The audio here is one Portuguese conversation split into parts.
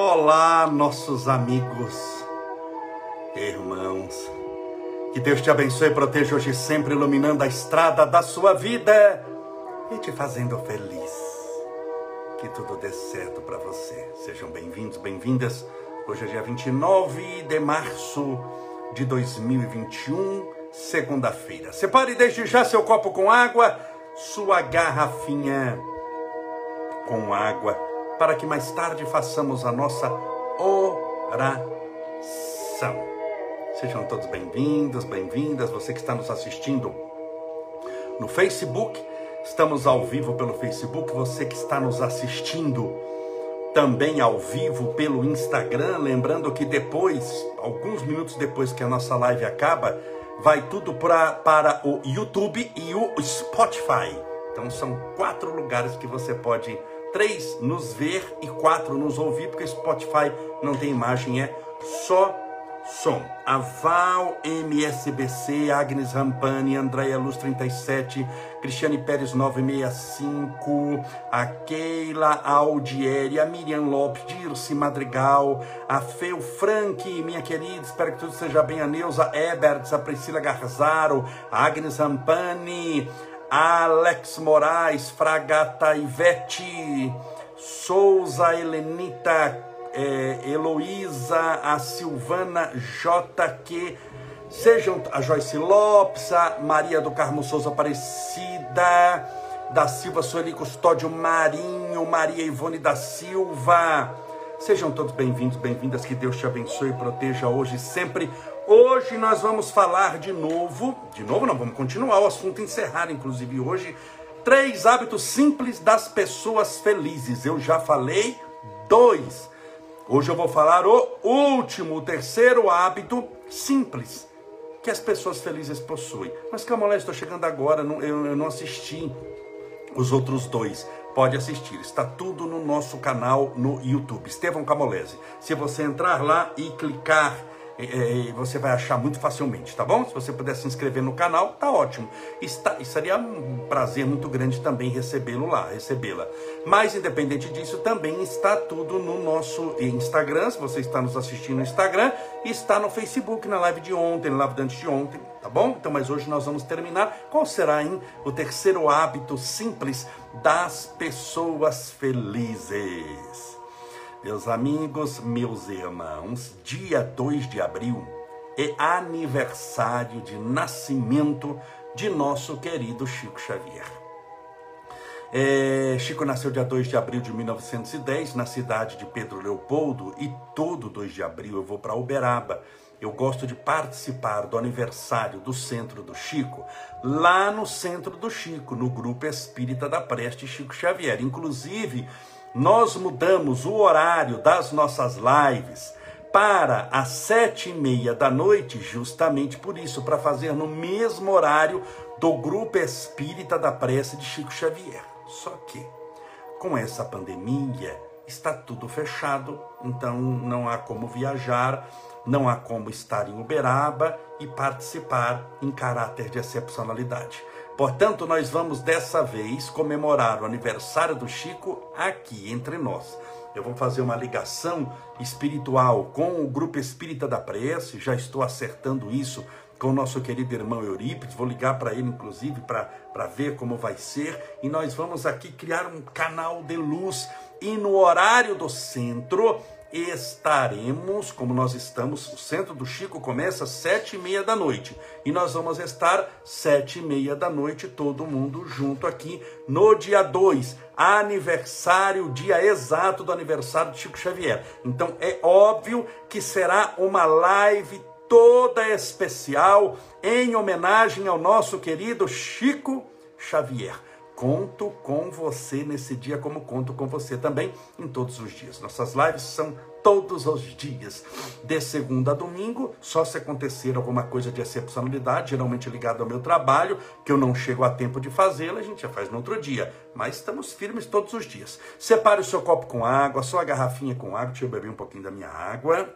Olá, nossos amigos, irmãos. Que Deus te abençoe e proteja hoje sempre, iluminando a estrada da sua vida e te fazendo feliz. Que tudo dê certo para você. Sejam bem-vindos, bem-vindas. Hoje é dia 29 de março de 2021, segunda-feira. Separe desde já seu copo com água, sua garrafinha com água, para que mais tarde façamos a nossa oração. Sejam todos bem-vindos, bem-vindas, você que está nos assistindo no Facebook, estamos ao vivo pelo Facebook, você que está nos assistindo também ao vivo pelo Instagram, lembrando que depois, alguns minutos depois que a nossa live acaba, vai tudo pra, para o YouTube e o Spotify. Então são quatro lugares que você pode três nos ver e quatro nos ouvir, porque Spotify não tem imagem, é só som. A Val MSBC, Agnes Rampani, Andréia Luz 37, Cristiane Pérez 965, a Keila Aldieri, a Miriam Lopes, Dirce Madrigal, a Feu Frank, minha querida, espero que tudo seja bem, a Neuza Eberts, a Priscila Garzaro, a Agnes Rampani, Alex Moraes, Fragata Ivete, Souza Helenita, é, Heloísa, a Silvana JQ, sejam a Joyce Lopes, a Maria do Carmo Souza Aparecida, da Silva Sueli Custódio Marinho, Maria Ivone da Silva, sejam todos bem-vindos, bem-vindas, que Deus te abençoe e proteja hoje e sempre. Hoje nós vamos falar de novo, de novo não, vamos continuar o assunto, encerrar inclusive hoje, três hábitos simples das pessoas felizes. Eu já falei dois. Hoje eu vou falar o último, o terceiro hábito simples que as pessoas felizes possuem. Mas calma lá, estou chegando agora, eu, eu não assisti os outros dois. Pode assistir, está tudo no nosso canal no YouTube, Estevão Camolese. Se você entrar lá e clicar é, você vai achar muito facilmente, tá bom? Se você puder se inscrever no canal, tá ótimo. Está, seria um prazer muito grande também recebê-lo lá, recebê-la. Mas independente disso, também está tudo no nosso Instagram. Se você está nos assistindo no Instagram, está no Facebook, na live de ontem, na live de antes de ontem, tá bom? Então, mas hoje nós vamos terminar. Qual será, hein, o terceiro hábito simples das pessoas felizes? Meus amigos, meus irmãos, dia 2 de abril é aniversário de nascimento de nosso querido Chico Xavier. É, Chico nasceu dia 2 de abril de 1910 na cidade de Pedro Leopoldo e todo 2 de abril eu vou para Uberaba. Eu gosto de participar do aniversário do Centro do Chico, lá no Centro do Chico, no Grupo Espírita da Preste Chico Xavier. Inclusive, nós mudamos o horário das nossas lives para as sete e meia da noite, justamente por isso, para fazer no mesmo horário do Grupo Espírita da Prece de Chico Xavier. Só que, com essa pandemia, está tudo fechado, então não há como viajar, não há como estar em Uberaba e participar em caráter de excepcionalidade. Portanto, nós vamos dessa vez comemorar o aniversário do Chico aqui entre nós. Eu vou fazer uma ligação espiritual com o grupo Espírita da Prece, já estou acertando isso com o nosso querido irmão Eurípides, vou ligar para ele inclusive para ver como vai ser, e nós vamos aqui criar um canal de luz e no horário do centro estaremos, como nós estamos, o centro do Chico começa às sete e meia da noite. E nós vamos estar sete e meia da noite, todo mundo junto aqui, no dia 2, aniversário, dia exato do aniversário de Chico Xavier. Então é óbvio que será uma live toda especial em homenagem ao nosso querido Chico Xavier. Conto com você nesse dia, como conto com você também em todos os dias. Nossas lives são todos os dias, de segunda a domingo, só se acontecer alguma coisa de excepcionalidade, geralmente ligado ao meu trabalho, que eu não chego a tempo de fazê-la, a gente já faz no outro dia. Mas estamos firmes todos os dias. Separe o seu copo com água, a sua garrafinha com água, deixa eu beber um pouquinho da minha água.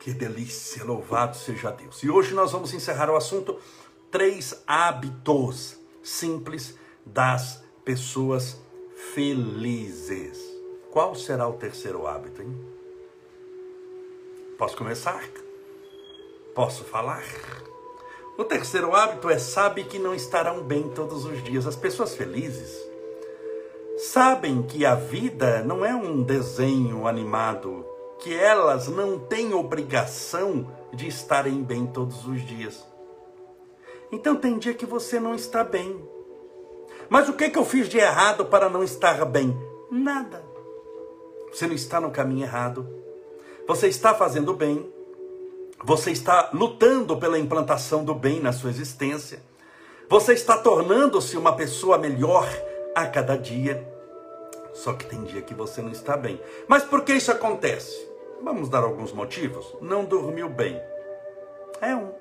Que delícia, louvado seja Deus. E hoje nós vamos encerrar o assunto três hábitos simples das pessoas felizes. Qual será o terceiro hábito, hein? Posso começar? Posso falar? O terceiro hábito é sabe que não estarão bem todos os dias. As pessoas felizes sabem que a vida não é um desenho animado, que elas não têm obrigação de estarem bem todos os dias. Então tem dia que você não está bem. Mas o que, que eu fiz de errado para não estar bem? Nada. Você não está no caminho errado. Você está fazendo bem. Você está lutando pela implantação do bem na sua existência. Você está tornando-se uma pessoa melhor a cada dia. Só que tem dia que você não está bem. Mas por que isso acontece? Vamos dar alguns motivos. Não dormiu bem. É um.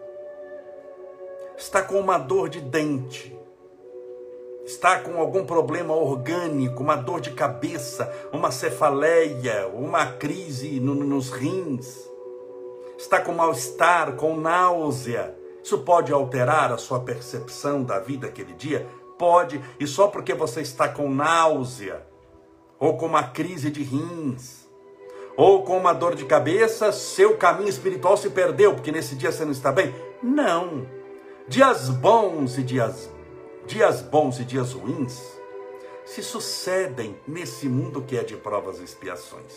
Está com uma dor de dente. Está com algum problema orgânico, uma dor de cabeça, uma cefaleia, uma crise no, nos rins está com mal-estar, com náusea. Isso pode alterar a sua percepção da vida aquele dia? Pode, e só porque você está com náusea, ou com uma crise de rins, ou com uma dor de cabeça, seu caminho espiritual se perdeu, porque nesse dia você não está bem? Não. Dias bons e dias, dias bons e dias ruins se sucedem nesse mundo que é de provas e expiações.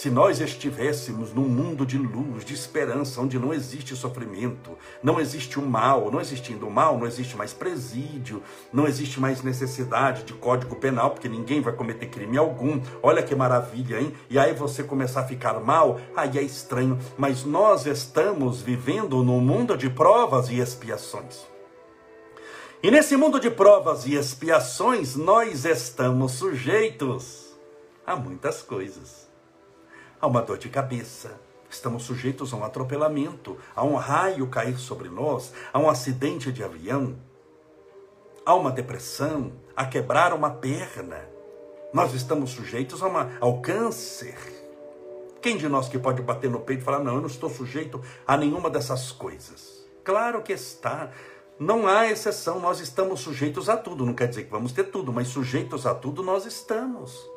Se nós estivéssemos num mundo de luz, de esperança, onde não existe sofrimento, não existe o mal, não existindo o mal, não existe mais presídio, não existe mais necessidade de código penal, porque ninguém vai cometer crime algum. Olha que maravilha, hein? E aí você começar a ficar mal, aí é estranho. Mas nós estamos vivendo num mundo de provas e expiações. E nesse mundo de provas e expiações, nós estamos sujeitos a muitas coisas a uma dor de cabeça. Estamos sujeitos a um atropelamento, a um raio cair sobre nós, a um acidente de avião, a uma depressão, a quebrar uma perna. Nós estamos sujeitos uma, ao câncer. Quem de nós que pode bater no peito e falar, não, eu não estou sujeito a nenhuma dessas coisas? Claro que está. Não há exceção, nós estamos sujeitos a tudo. Não quer dizer que vamos ter tudo, mas sujeitos a tudo nós estamos.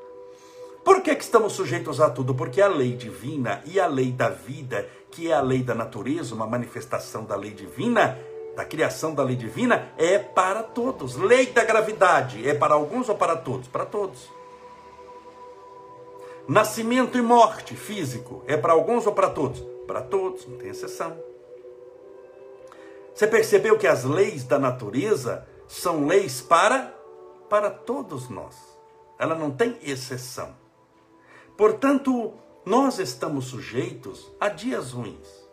Por que, que estamos sujeitos a tudo? Porque a lei divina e a lei da vida, que é a lei da natureza, uma manifestação da lei divina, da criação da lei divina, é para todos. Lei da gravidade é para alguns ou para todos? Para todos. Nascimento e morte físico é para alguns ou para todos? Para todos, não tem exceção. Você percebeu que as leis da natureza são leis para para todos nós. Ela não tem exceção. Portanto, nós estamos sujeitos a dias ruins.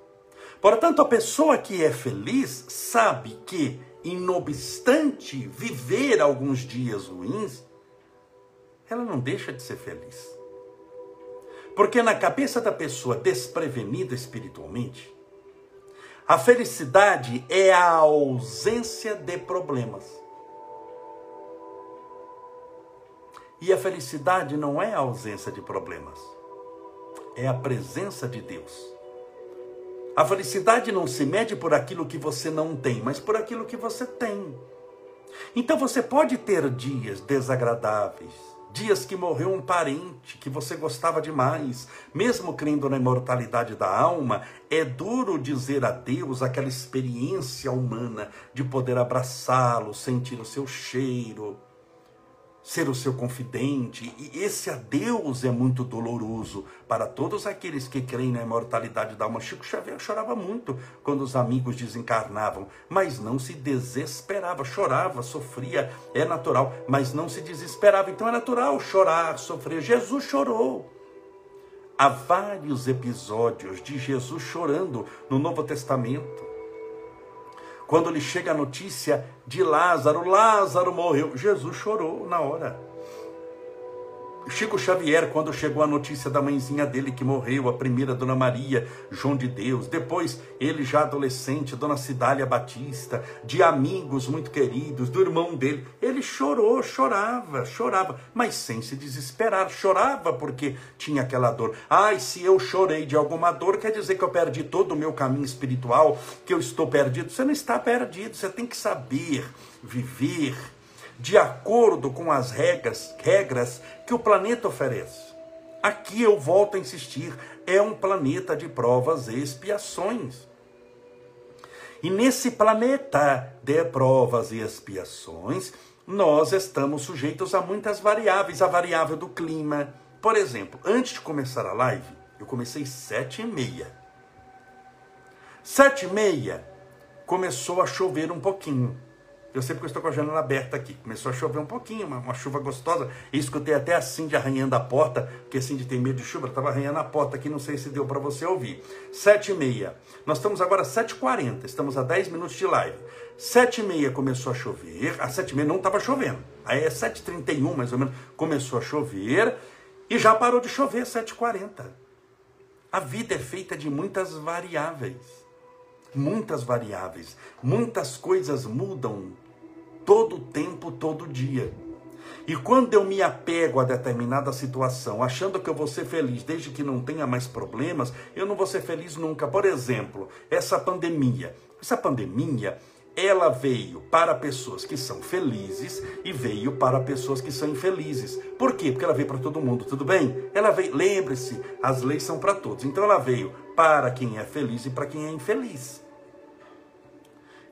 Portanto, a pessoa que é feliz sabe que, inobstante viver alguns dias ruins, ela não deixa de ser feliz. Porque na cabeça da pessoa desprevenida espiritualmente, a felicidade é a ausência de problemas. E a felicidade não é a ausência de problemas, é a presença de Deus. A felicidade não se mede por aquilo que você não tem, mas por aquilo que você tem. Então você pode ter dias desagradáveis, dias que morreu um parente que você gostava demais, mesmo crendo na imortalidade da alma, é duro dizer a Deus aquela experiência humana de poder abraçá-lo, sentir o seu cheiro ser o seu confidente, e esse adeus é muito doloroso para todos aqueles que creem na imortalidade da alma. Chico Xavier chorava muito quando os amigos desencarnavam, mas não se desesperava, chorava, sofria, é natural, mas não se desesperava. Então é natural chorar, sofrer. Jesus chorou. Há vários episódios de Jesus chorando no Novo Testamento. Quando lhe chega a notícia de Lázaro, Lázaro morreu, Jesus chorou na hora. Chico Xavier, quando chegou a notícia da mãezinha dele que morreu, a primeira Dona Maria, João de Deus, depois ele já adolescente, Dona Cidália Batista, de amigos muito queridos, do irmão dele, ele chorou, chorava, chorava, mas sem se desesperar, chorava porque tinha aquela dor. Ai, se eu chorei de alguma dor, quer dizer que eu perdi todo o meu caminho espiritual, que eu estou perdido. Você não está perdido, você tem que saber viver de acordo com as regras, regras que o planeta oferece. Aqui eu volto a insistir, é um planeta de provas e expiações. E nesse planeta de provas e expiações, nós estamos sujeitos a muitas variáveis, a variável do clima. Por exemplo, antes de começar a live, eu comecei sete e meia. Sete e meia, começou a chover um pouquinho. Eu sei porque eu estou com a janela aberta aqui. Começou a chover um pouquinho, uma, uma chuva gostosa. E escutei até a Cindy arranhando a porta, porque a Cindy tem medo de chuva. Estava arranhando a porta aqui, não sei se deu para você ouvir. Sete e meia. Nós estamos agora às sete e quarenta. Estamos a dez minutos de live. Sete e meia começou a chover. Às sete e meia não estava chovendo. Aí é sete e trinta e um, mais ou menos, começou a chover. E já parou de chover às sete e quarenta. A vida é feita de muitas variáveis muitas variáveis, muitas coisas mudam todo tempo, todo dia. E quando eu me apego a determinada situação, achando que eu vou ser feliz desde que não tenha mais problemas, eu não vou ser feliz nunca. Por exemplo, essa pandemia. Essa pandemia, ela veio para pessoas que são felizes e veio para pessoas que são infelizes. Por quê? Porque ela veio para todo mundo, tudo bem? Ela veio, lembre-se, as leis são para todos. Então ela veio para quem é feliz e para quem é infeliz.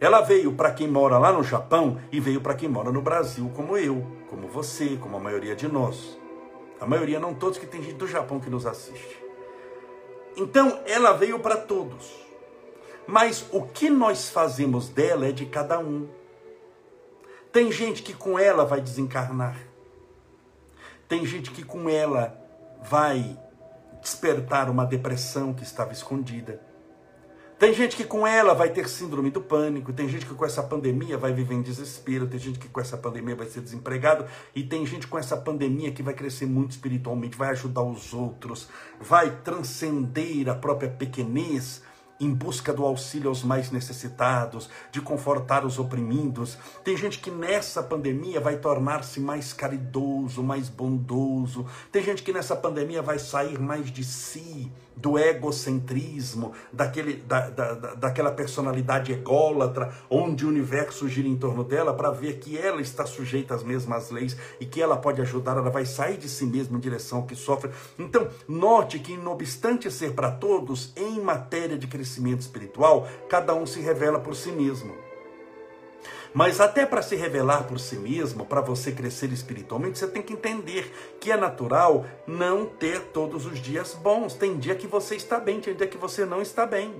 Ela veio para quem mora lá no Japão e veio para quem mora no Brasil, como eu, como você, como a maioria de nós. A maioria, não todos, que tem gente do Japão que nos assiste. Então, ela veio para todos. Mas o que nós fazemos dela é de cada um. Tem gente que com ela vai desencarnar. Tem gente que com ela vai despertar uma depressão que estava escondida. Tem gente que com ela vai ter síndrome do pânico, tem gente que com essa pandemia vai viver em desespero, tem gente que com essa pandemia vai ser desempregado, e tem gente com essa pandemia que vai crescer muito espiritualmente, vai ajudar os outros, vai transcender a própria pequenez, em busca do auxílio aos mais necessitados, de confortar os oprimidos. Tem gente que nessa pandemia vai tornar-se mais caridoso, mais bondoso. Tem gente que nessa pandemia vai sair mais de si, do egocentrismo, daquele, da, da, daquela personalidade ególatra, onde o universo gira em torno dela, para ver que ela está sujeita às mesmas leis e que ela pode ajudar, ela vai sair de si mesma em direção ao que sofre. Então, note que, não obstante ser para todos, em matéria de crescimento espiritual, cada um se revela por si mesmo. Mas até para se revelar por si mesmo, para você crescer espiritualmente, você tem que entender que é natural não ter todos os dias bons. Tem dia que você está bem, tem dia que você não está bem.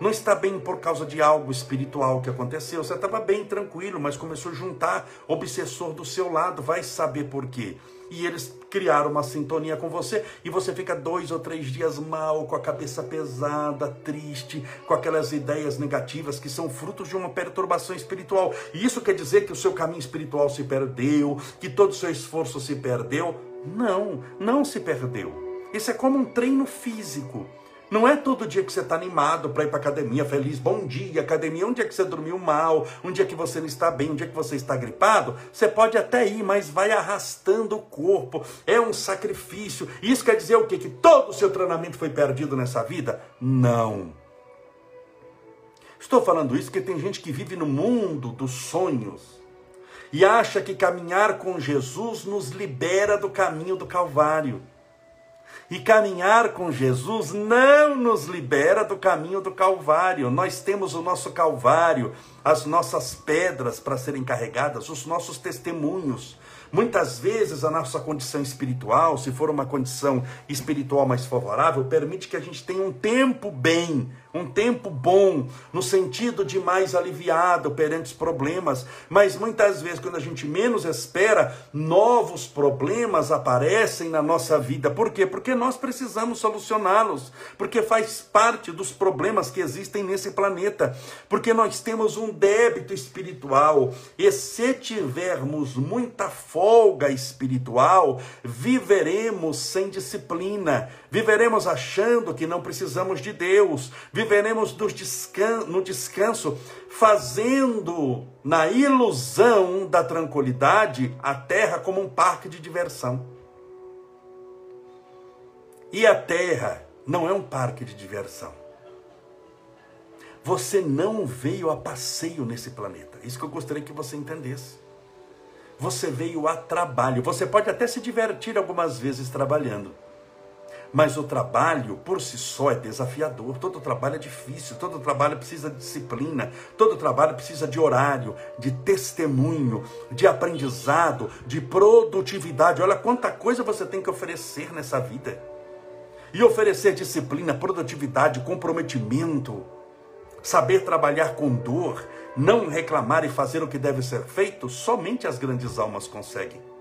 Não está bem por causa de algo espiritual que aconteceu. Você estava bem, tranquilo, mas começou a juntar obsessor do seu lado. Vai saber por quê e eles criaram uma sintonia com você e você fica dois ou três dias mal, com a cabeça pesada, triste, com aquelas ideias negativas que são frutos de uma perturbação espiritual. E isso quer dizer que o seu caminho espiritual se perdeu, que todo o seu esforço se perdeu? Não, não se perdeu. Isso é como um treino físico. Não é todo dia que você está animado para ir para academia, feliz, bom dia, academia. Um dia que você dormiu mal, um dia que você não está bem, um dia que você está gripado, você pode até ir, mas vai arrastando o corpo. É um sacrifício. Isso quer dizer o quê? Que todo o seu treinamento foi perdido nessa vida? Não. Estou falando isso porque tem gente que vive no mundo dos sonhos e acha que caminhar com Jesus nos libera do caminho do Calvário. E caminhar com Jesus não nos libera do caminho do Calvário. Nós temos o nosso Calvário, as nossas pedras para serem carregadas, os nossos testemunhos. Muitas vezes a nossa condição espiritual, se for uma condição espiritual mais favorável, permite que a gente tenha um tempo bem, um tempo bom, no sentido de mais aliviado perante os problemas, mas muitas vezes, quando a gente menos espera, novos problemas aparecem na nossa vida. Por quê? Porque nós precisamos solucioná-los, porque faz parte dos problemas que existem nesse planeta, porque nós temos um débito espiritual, e se tivermos muita folga espiritual, viveremos sem disciplina, viveremos achando que não precisamos de Deus, viveremos no descanso, fazendo na ilusão da tranquilidade a terra como um parque de diversão. E a terra não é um parque de diversão. Você não veio a passeio nesse planeta. Isso que eu gostaria que você entendesse. Você veio a trabalho. Você pode até se divertir algumas vezes trabalhando. Mas o trabalho por si só é desafiador. Todo trabalho é difícil, todo trabalho precisa de disciplina, todo trabalho precisa de horário, de testemunho, de aprendizado, de produtividade. Olha quanta coisa você tem que oferecer nessa vida. E oferecer disciplina, produtividade, comprometimento, saber trabalhar com dor, não reclamar e fazer o que deve ser feito, somente as grandes almas conseguem.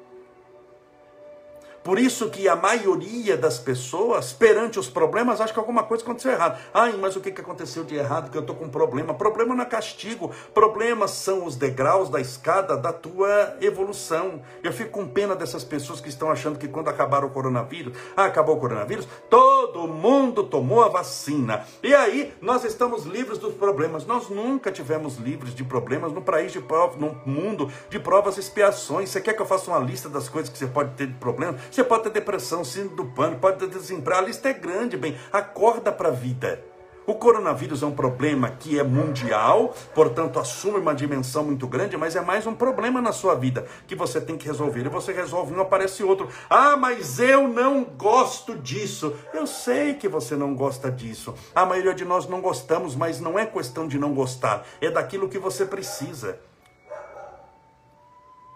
Por isso que a maioria das pessoas, perante os problemas, acha que alguma coisa aconteceu errado. Ai, mas o que aconteceu de errado? Que eu estou com problema. Problema não é castigo. Problemas são os degraus da escada da tua evolução. Eu fico com pena dessas pessoas que estão achando que quando acabar o coronavírus, ah, acabou o coronavírus, todo mundo tomou a vacina. E aí nós estamos livres dos problemas. Nós nunca tivemos livres de problemas no país de provas, no mundo de provas e expiações. Você quer que eu faça uma lista das coisas que você pode ter de problema? Você pode ter depressão, síndrome do pânico, pode ter desemprego. A lista é grande, bem. Acorda para a vida. O coronavírus é um problema que é mundial, portanto assume uma dimensão muito grande, mas é mais um problema na sua vida que você tem que resolver. E você resolve um, aparece outro. Ah, mas eu não gosto disso. Eu sei que você não gosta disso. A maioria de nós não gostamos, mas não é questão de não gostar, é daquilo que você precisa.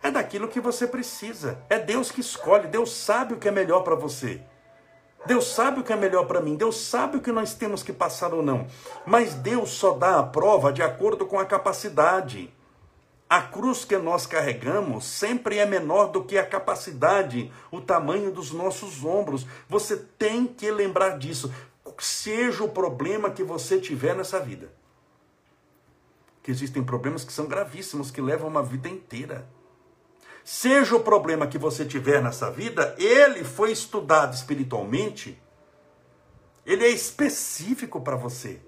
É daquilo que você precisa. É Deus que escolhe. Deus sabe o que é melhor para você. Deus sabe o que é melhor para mim. Deus sabe o que nós temos que passar ou não. Mas Deus só dá a prova de acordo com a capacidade. A cruz que nós carregamos sempre é menor do que a capacidade, o tamanho dos nossos ombros. Você tem que lembrar disso. Seja o problema que você tiver nessa vida. Que existem problemas que são gravíssimos, que levam uma vida inteira. Seja o problema que você tiver nessa vida, ele foi estudado espiritualmente, ele é específico para você.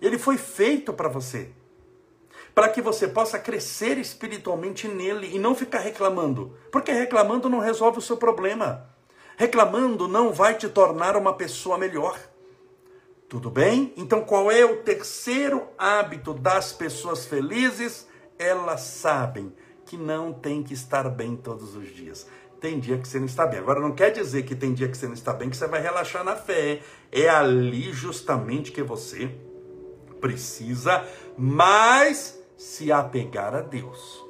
Ele foi feito para você. Para que você possa crescer espiritualmente nele e não ficar reclamando. Porque reclamando não resolve o seu problema. Reclamando não vai te tornar uma pessoa melhor. Tudo bem? Então, qual é o terceiro hábito das pessoas felizes? Elas sabem que não tem que estar bem todos os dias. Tem dia que você não está bem. Agora, não quer dizer que tem dia que você não está bem que você vai relaxar na fé. É ali justamente que você precisa mais se apegar a Deus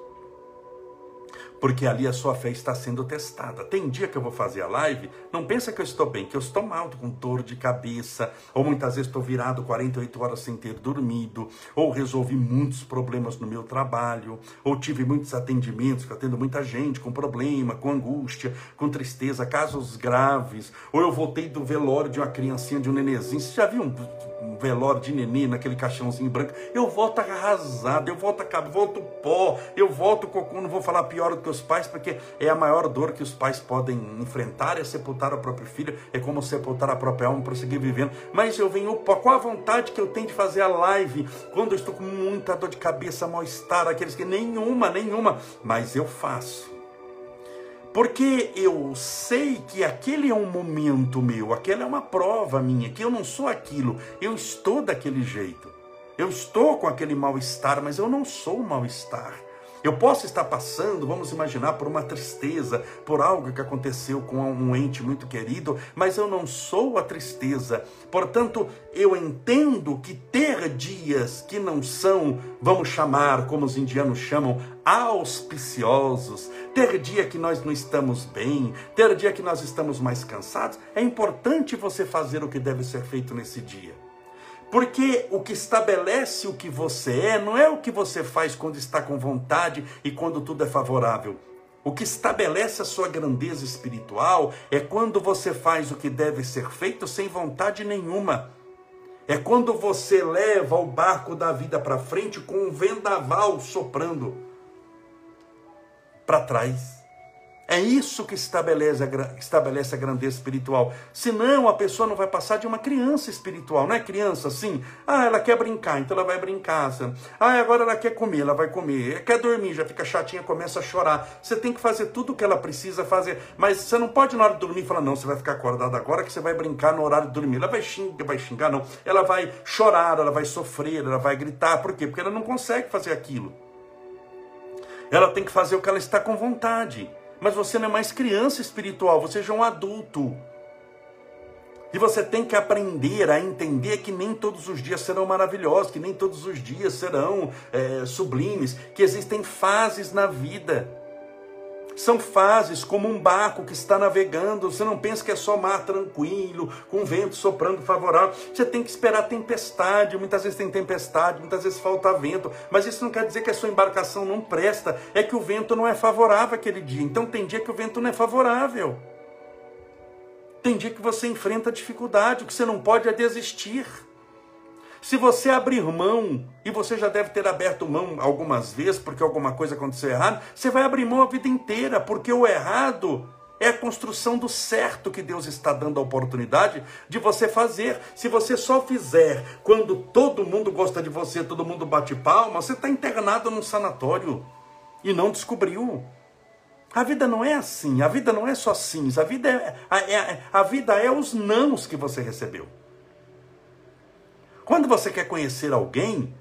porque ali a sua fé está sendo testada. Tem dia que eu vou fazer a live, não pensa que eu estou bem, que eu estou mal, com dor de cabeça, ou muitas vezes estou virado 48 horas sem ter dormido, ou resolvi muitos problemas no meu trabalho, ou tive muitos atendimentos, que atendo muita gente com problema, com angústia, com tristeza, casos graves, ou eu voltei do velório de uma criancinha, de um nenezinho. Você já viu um velório de neném naquele caixãozinho branco, eu volto arrasado, eu volto volto pó, eu volto cocô, não vou falar pior do que os pais, porque é a maior dor que os pais podem enfrentar, é sepultar o próprio filho, é como sepultar a própria alma, prosseguir vivendo, mas eu venho qual a vontade que eu tenho de fazer a live, quando eu estou com muita dor de cabeça, mal-estar, aqueles que, nenhuma, nenhuma, mas eu faço, porque eu sei que aquele é um momento meu, aquela é uma prova minha, que eu não sou aquilo, eu estou daquele jeito. Eu estou com aquele mal-estar, mas eu não sou o mal-estar. Eu posso estar passando, vamos imaginar, por uma tristeza, por algo que aconteceu com um ente muito querido, mas eu não sou a tristeza. Portanto, eu entendo que ter dias que não são, vamos chamar, como os indianos chamam, auspiciosos, ter dia que nós não estamos bem, ter dia que nós estamos mais cansados, é importante você fazer o que deve ser feito nesse dia. Porque o que estabelece o que você é não é o que você faz quando está com vontade e quando tudo é favorável. O que estabelece a sua grandeza espiritual é quando você faz o que deve ser feito sem vontade nenhuma. É quando você leva o barco da vida para frente com um vendaval soprando para trás. É isso que estabelece a, estabelece a grandeza espiritual. Senão a pessoa não vai passar de uma criança espiritual. Não é criança assim? Ah, ela quer brincar, então ela vai brincar. Ah, agora ela quer comer, ela vai comer. Quer dormir, já fica chatinha, começa a chorar. Você tem que fazer tudo o que ela precisa fazer. Mas você não pode na hora de dormir falar, não, você vai ficar acordado agora que você vai brincar no horário de dormir. Ela vai xingar, vai xingar, não. Ela vai chorar, ela vai sofrer, ela vai gritar. Por quê? Porque ela não consegue fazer aquilo. Ela tem que fazer o que ela está com vontade. Mas você não é mais criança espiritual, você já é um adulto. E você tem que aprender a entender que nem todos os dias serão maravilhosos, que nem todos os dias serão é, sublimes, que existem fases na vida. São fases como um barco que está navegando. Você não pensa que é só mar tranquilo, com vento soprando favorável. Você tem que esperar tempestade. Muitas vezes tem tempestade, muitas vezes falta vento. Mas isso não quer dizer que a sua embarcação não presta. É que o vento não é favorável aquele dia. Então tem dia que o vento não é favorável. Tem dia que você enfrenta dificuldade, o que você não pode é desistir. Se você abrir mão, e você já deve ter aberto mão algumas vezes porque alguma coisa aconteceu errado, você vai abrir mão a vida inteira, porque o errado é a construção do certo que Deus está dando a oportunidade de você fazer. Se você só fizer quando todo mundo gosta de você, todo mundo bate palma, você está internado num sanatório e não descobriu. A vida não é assim, a vida não é só sims, a vida é, a, é, a vida é os nãos que você recebeu. Quando você quer conhecer alguém,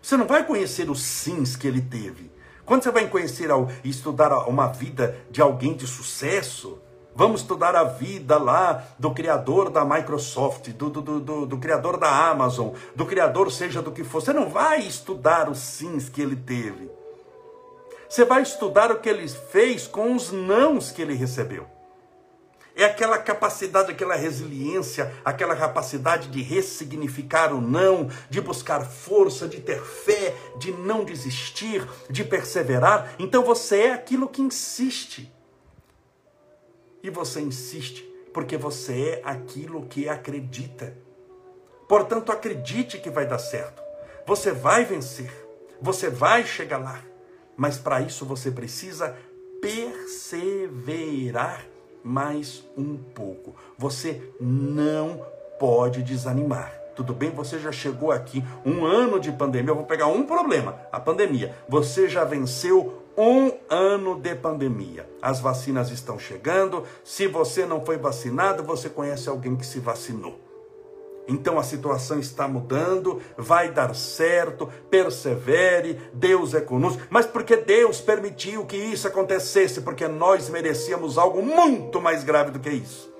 você não vai conhecer os sims que ele teve. Quando você vai conhecer e estudar uma vida de alguém de sucesso, vamos estudar a vida lá do criador da Microsoft, do, do, do, do, criador da Amazon, do criador seja do que for. Você não vai estudar os sims que ele teve. Você vai estudar o que ele fez com os nãos que ele recebeu. É aquela capacidade, aquela resiliência, aquela capacidade de ressignificar o não, de buscar força, de ter fé, de não desistir, de perseverar. Então você é aquilo que insiste. E você insiste porque você é aquilo que acredita. Portanto, acredite que vai dar certo. Você vai vencer. Você vai chegar lá. Mas para isso você precisa perseverar mais um pouco. Você não pode desanimar. Tudo bem, você já chegou aqui, um ano de pandemia. Eu vou pegar um problema: a pandemia. Você já venceu um ano de pandemia. As vacinas estão chegando. Se você não foi vacinado, você conhece alguém que se vacinou. Então a situação está mudando, vai dar certo, persevere, Deus é conosco. Mas porque Deus permitiu que isso acontecesse? Porque nós merecíamos algo muito mais grave do que isso.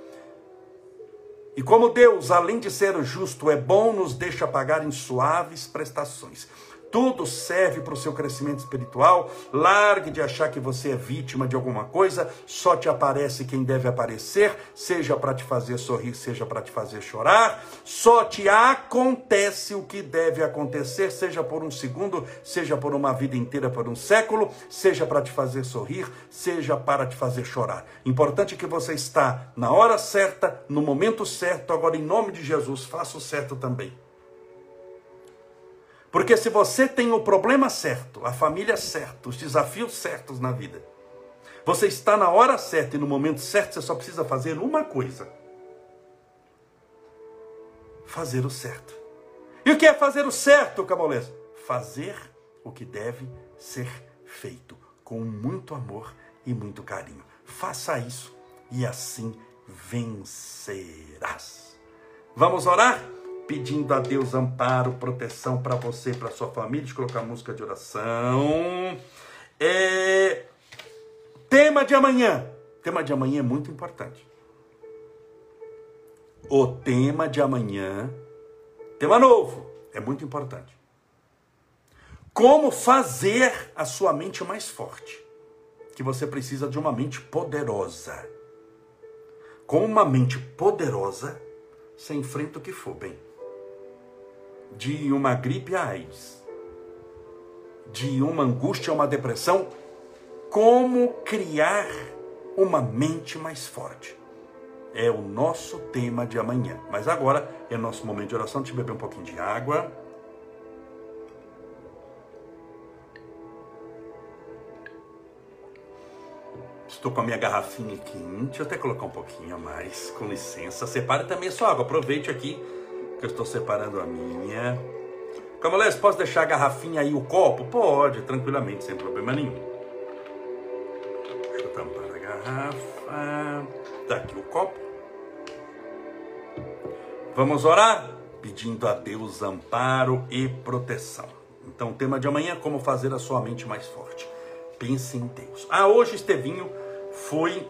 E como Deus, além de ser justo, é bom, nos deixa pagar em suaves prestações tudo serve para o seu crescimento espiritual. Largue de achar que você é vítima de alguma coisa, só te aparece quem deve aparecer, seja para te fazer sorrir, seja para te fazer chorar. Só te acontece o que deve acontecer, seja por um segundo, seja por uma vida inteira, por um século, seja para te fazer sorrir, seja para te fazer chorar. Importante que você está na hora certa, no momento certo. Agora, em nome de Jesus, faça o certo também. Porque se você tem o problema certo, a família certa, os desafios certos na vida, você está na hora certa e no momento certo, você só precisa fazer uma coisa: fazer o certo. E o que é fazer o certo, Camolés? Fazer o que deve ser feito, com muito amor e muito carinho. Faça isso e assim vencerás. Vamos orar? Pedindo a Deus amparo, proteção para você para sua família. Eu colocar música de oração. É... Tema de amanhã. Tema de amanhã é muito importante. O tema de amanhã, tema novo, é muito importante. Como fazer a sua mente mais forte? Que você precisa de uma mente poderosa. Com uma mente poderosa, você enfrenta o que for, bem de uma gripe a AIDS, de uma angústia a uma depressão, como criar uma mente mais forte. É o nosso tema de amanhã. Mas agora é nosso momento de oração. Deixa eu beber um pouquinho de água. Estou com a minha garrafinha quente. Deixa eu até colocar um pouquinho a mais, com licença. Separe também a sua água. Aproveite aqui que eu estou separando a minha. Camolés, posso deixar a garrafinha aí, o copo? Pode, tranquilamente, sem problema nenhum. Deixa eu tampar a garrafa. Tá aqui o copo. Vamos orar? Pedindo a Deus amparo e proteção. Então, o tema de amanhã é como fazer a sua mente mais forte. Pense em Deus. Ah, hoje Estevinho foi.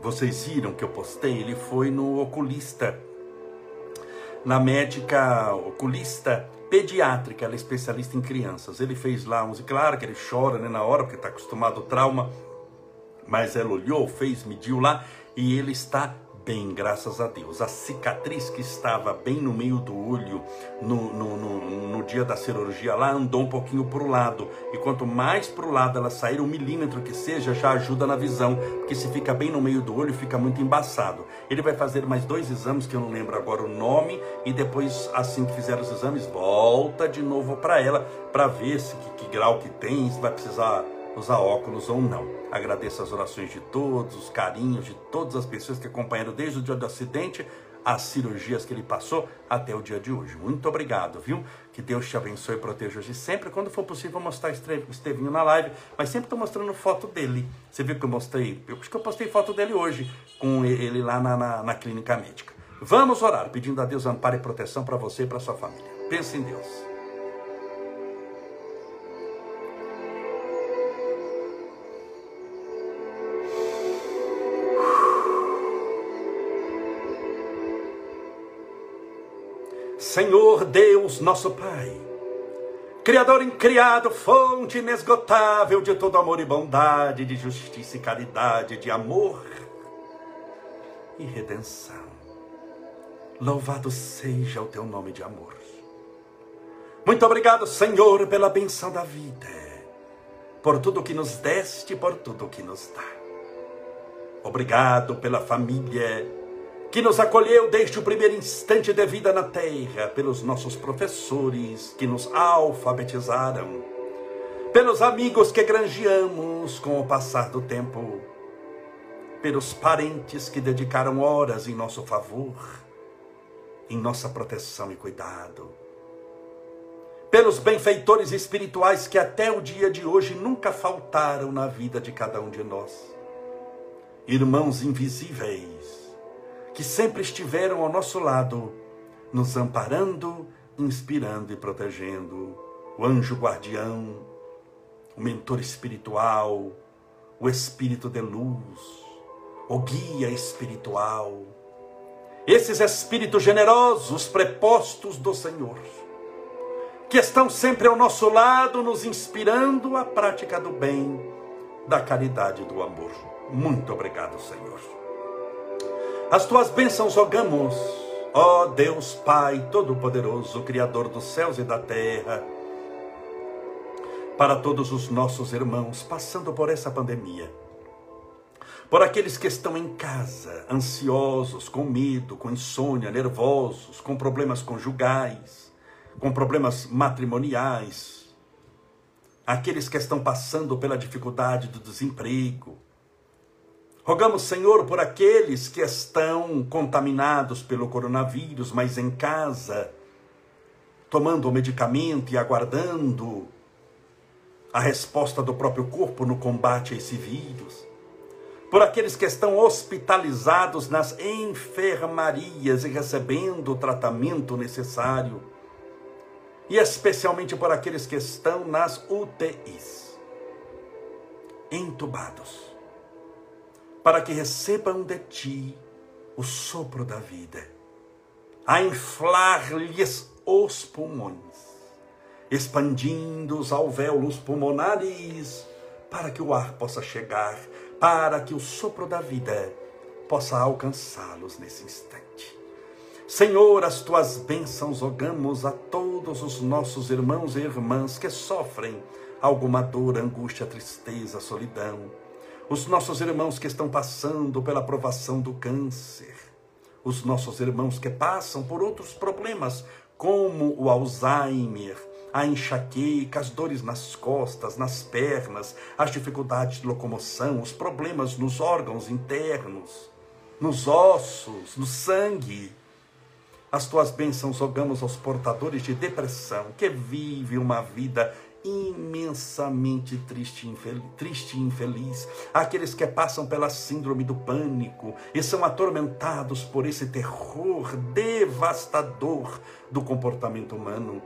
Vocês viram que eu postei? Ele foi no oculista, na médica oculista pediátrica, ela é especialista em crianças. Ele fez lá um. Claro que ele chora né, na hora, porque está acostumado ao trauma. Mas ela olhou, fez, mediu lá e ele está bem, graças a Deus. A cicatriz que estava bem no meio do olho no, no, no, no dia da cirurgia lá andou um pouquinho para o lado. E quanto mais para o lado ela sair, um milímetro que seja, já ajuda na visão. Porque se fica bem no meio do olho, fica muito embaçado. Ele vai fazer mais dois exames, que eu não lembro agora o nome, e depois, assim que fizer os exames, volta de novo para ela, para ver se que, que grau que tem, se vai precisar usar óculos ou não. Agradeço as orações de todos, os carinhos de todas as pessoas que acompanharam desde o dia do acidente, as cirurgias que ele passou até o dia de hoje. Muito obrigado, viu? Que Deus te abençoe e proteja hoje sempre. Quando for possível, mostrar Estevinho na live, mas sempre estou mostrando foto dele. Você viu que eu mostrei? Eu acho que eu postei foto dele hoje, com ele lá na, na, na clínica médica. Vamos orar, pedindo a Deus amparo e proteção para você e para sua família. Pense em Deus. Senhor Deus, nosso Pai, Criador incriado, fonte inesgotável de todo amor e bondade, de justiça e caridade, de amor e redenção. Louvado seja o teu nome de amor. Muito obrigado, Senhor, pela benção da vida, por tudo que nos deste, por tudo que nos dá. Obrigado pela família que nos acolheu desde o primeiro instante de vida na terra, pelos nossos professores que nos alfabetizaram, pelos amigos que granjeamos com o passar do tempo, pelos parentes que dedicaram horas em nosso favor, em nossa proteção e cuidado, pelos benfeitores espirituais que até o dia de hoje nunca faltaram na vida de cada um de nós, irmãos invisíveis que sempre estiveram ao nosso lado, nos amparando, inspirando e protegendo. O anjo guardião, o mentor espiritual, o espírito de luz, o guia espiritual. Esses espíritos generosos, prepostos do Senhor, que estão sempre ao nosso lado, nos inspirando a prática do bem, da caridade e do amor. Muito obrigado, Senhor. As tuas bênçãos rogamos, ó Deus Pai Todo-Poderoso, Criador dos céus e da terra, para todos os nossos irmãos passando por essa pandemia, por aqueles que estão em casa, ansiosos, com medo, com insônia, nervosos, com problemas conjugais, com problemas matrimoniais, aqueles que estão passando pela dificuldade do desemprego, Rogamos, Senhor, por aqueles que estão contaminados pelo coronavírus, mas em casa, tomando o medicamento e aguardando a resposta do próprio corpo no combate a esse vírus. Por aqueles que estão hospitalizados nas enfermarias e recebendo o tratamento necessário. E especialmente por aqueles que estão nas UTIs, entubados para que recebam de ti o sopro da vida, a inflar-lhes os pulmões, expandindo os alvéolos pulmonares, para que o ar possa chegar, para que o sopro da vida possa alcançá-los nesse instante. Senhor, as tuas bênçãos rogamos a todos os nossos irmãos e irmãs que sofrem alguma dor, angústia, tristeza, solidão os nossos irmãos que estão passando pela provação do câncer, os nossos irmãos que passam por outros problemas, como o Alzheimer, a enxaqueca, as dores nas costas, nas pernas, as dificuldades de locomoção, os problemas nos órgãos internos, nos ossos, no sangue. As tuas bênçãos rogamos aos portadores de depressão que vivem uma vida imensamente triste e infeliz, triste e infeliz, aqueles que passam pela síndrome do pânico e são atormentados por esse terror devastador do comportamento humano.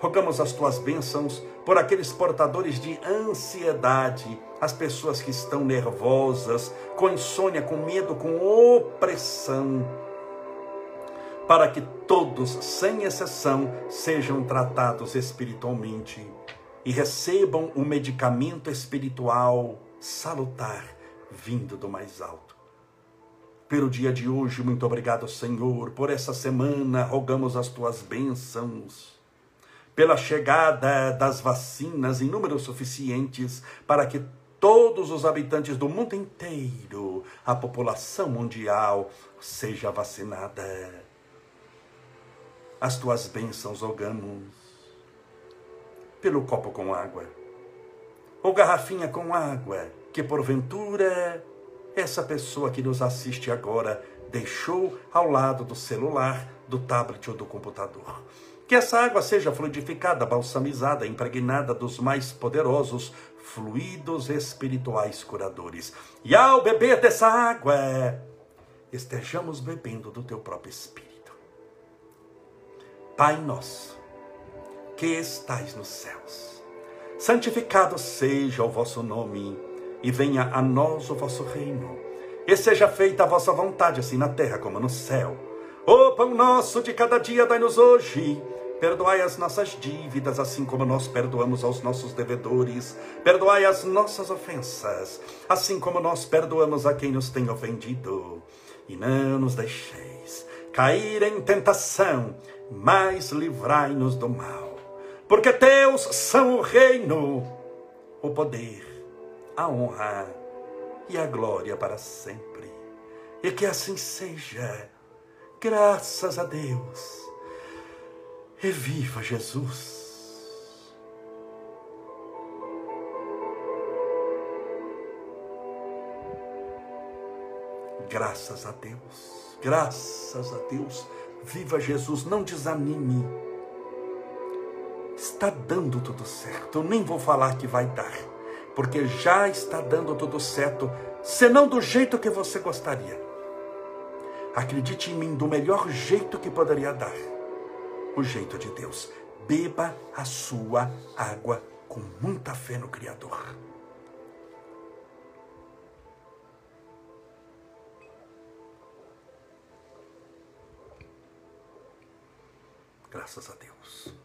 Rogamos as tuas bênçãos por aqueles portadores de ansiedade, as pessoas que estão nervosas, com insônia, com medo, com opressão, para que todos, sem exceção, sejam tratados espiritualmente e recebam um medicamento espiritual salutar vindo do mais alto. Pelo dia de hoje, muito obrigado, Senhor, por essa semana, rogamos as tuas bênçãos pela chegada das vacinas em números suficientes para que todos os habitantes do mundo inteiro, a população mundial, seja vacinada. As tuas bênçãos rogamos pelo copo com água, ou garrafinha com água, que porventura essa pessoa que nos assiste agora deixou ao lado do celular, do tablet ou do computador. Que essa água seja fluidificada, balsamizada, impregnada dos mais poderosos fluidos espirituais curadores. E ao beber dessa água, estejamos bebendo do teu próprio espírito. Pai nosso, que estais nos céus, santificado seja o vosso nome, e venha a nós o vosso reino, e seja feita a vossa vontade, assim na terra como no céu. O pão nosso de cada dia dai-nos hoje Perdoai as nossas dívidas, assim como nós perdoamos aos nossos devedores. Perdoai as nossas ofensas, assim como nós perdoamos a quem nos tem ofendido. E não nos deixeis cair em tentação, mas livrai-nos do mal. Porque teus são o reino, o poder, a honra e a glória para sempre. E que assim seja. Graças a Deus. Reviva Jesus. Graças a Deus, graças a Deus. Viva Jesus, não desanime. Está dando tudo certo. Eu nem vou falar que vai dar, porque já está dando tudo certo, senão do jeito que você gostaria. Acredite em mim, do melhor jeito que poderia dar o jeito de Deus. Beba a sua água com muita fé no Criador. Graças a Deus.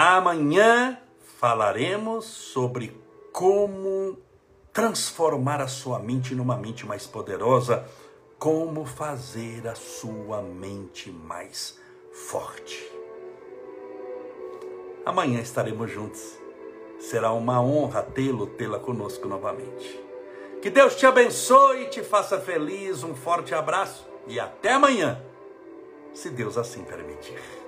Amanhã falaremos sobre como transformar a sua mente numa mente mais poderosa como fazer a sua mente mais forte. Amanhã estaremos juntos. Será uma honra tê-lo, tê-la conosco novamente. Que Deus te abençoe e te faça feliz. Um forte abraço e até amanhã, se Deus assim permitir.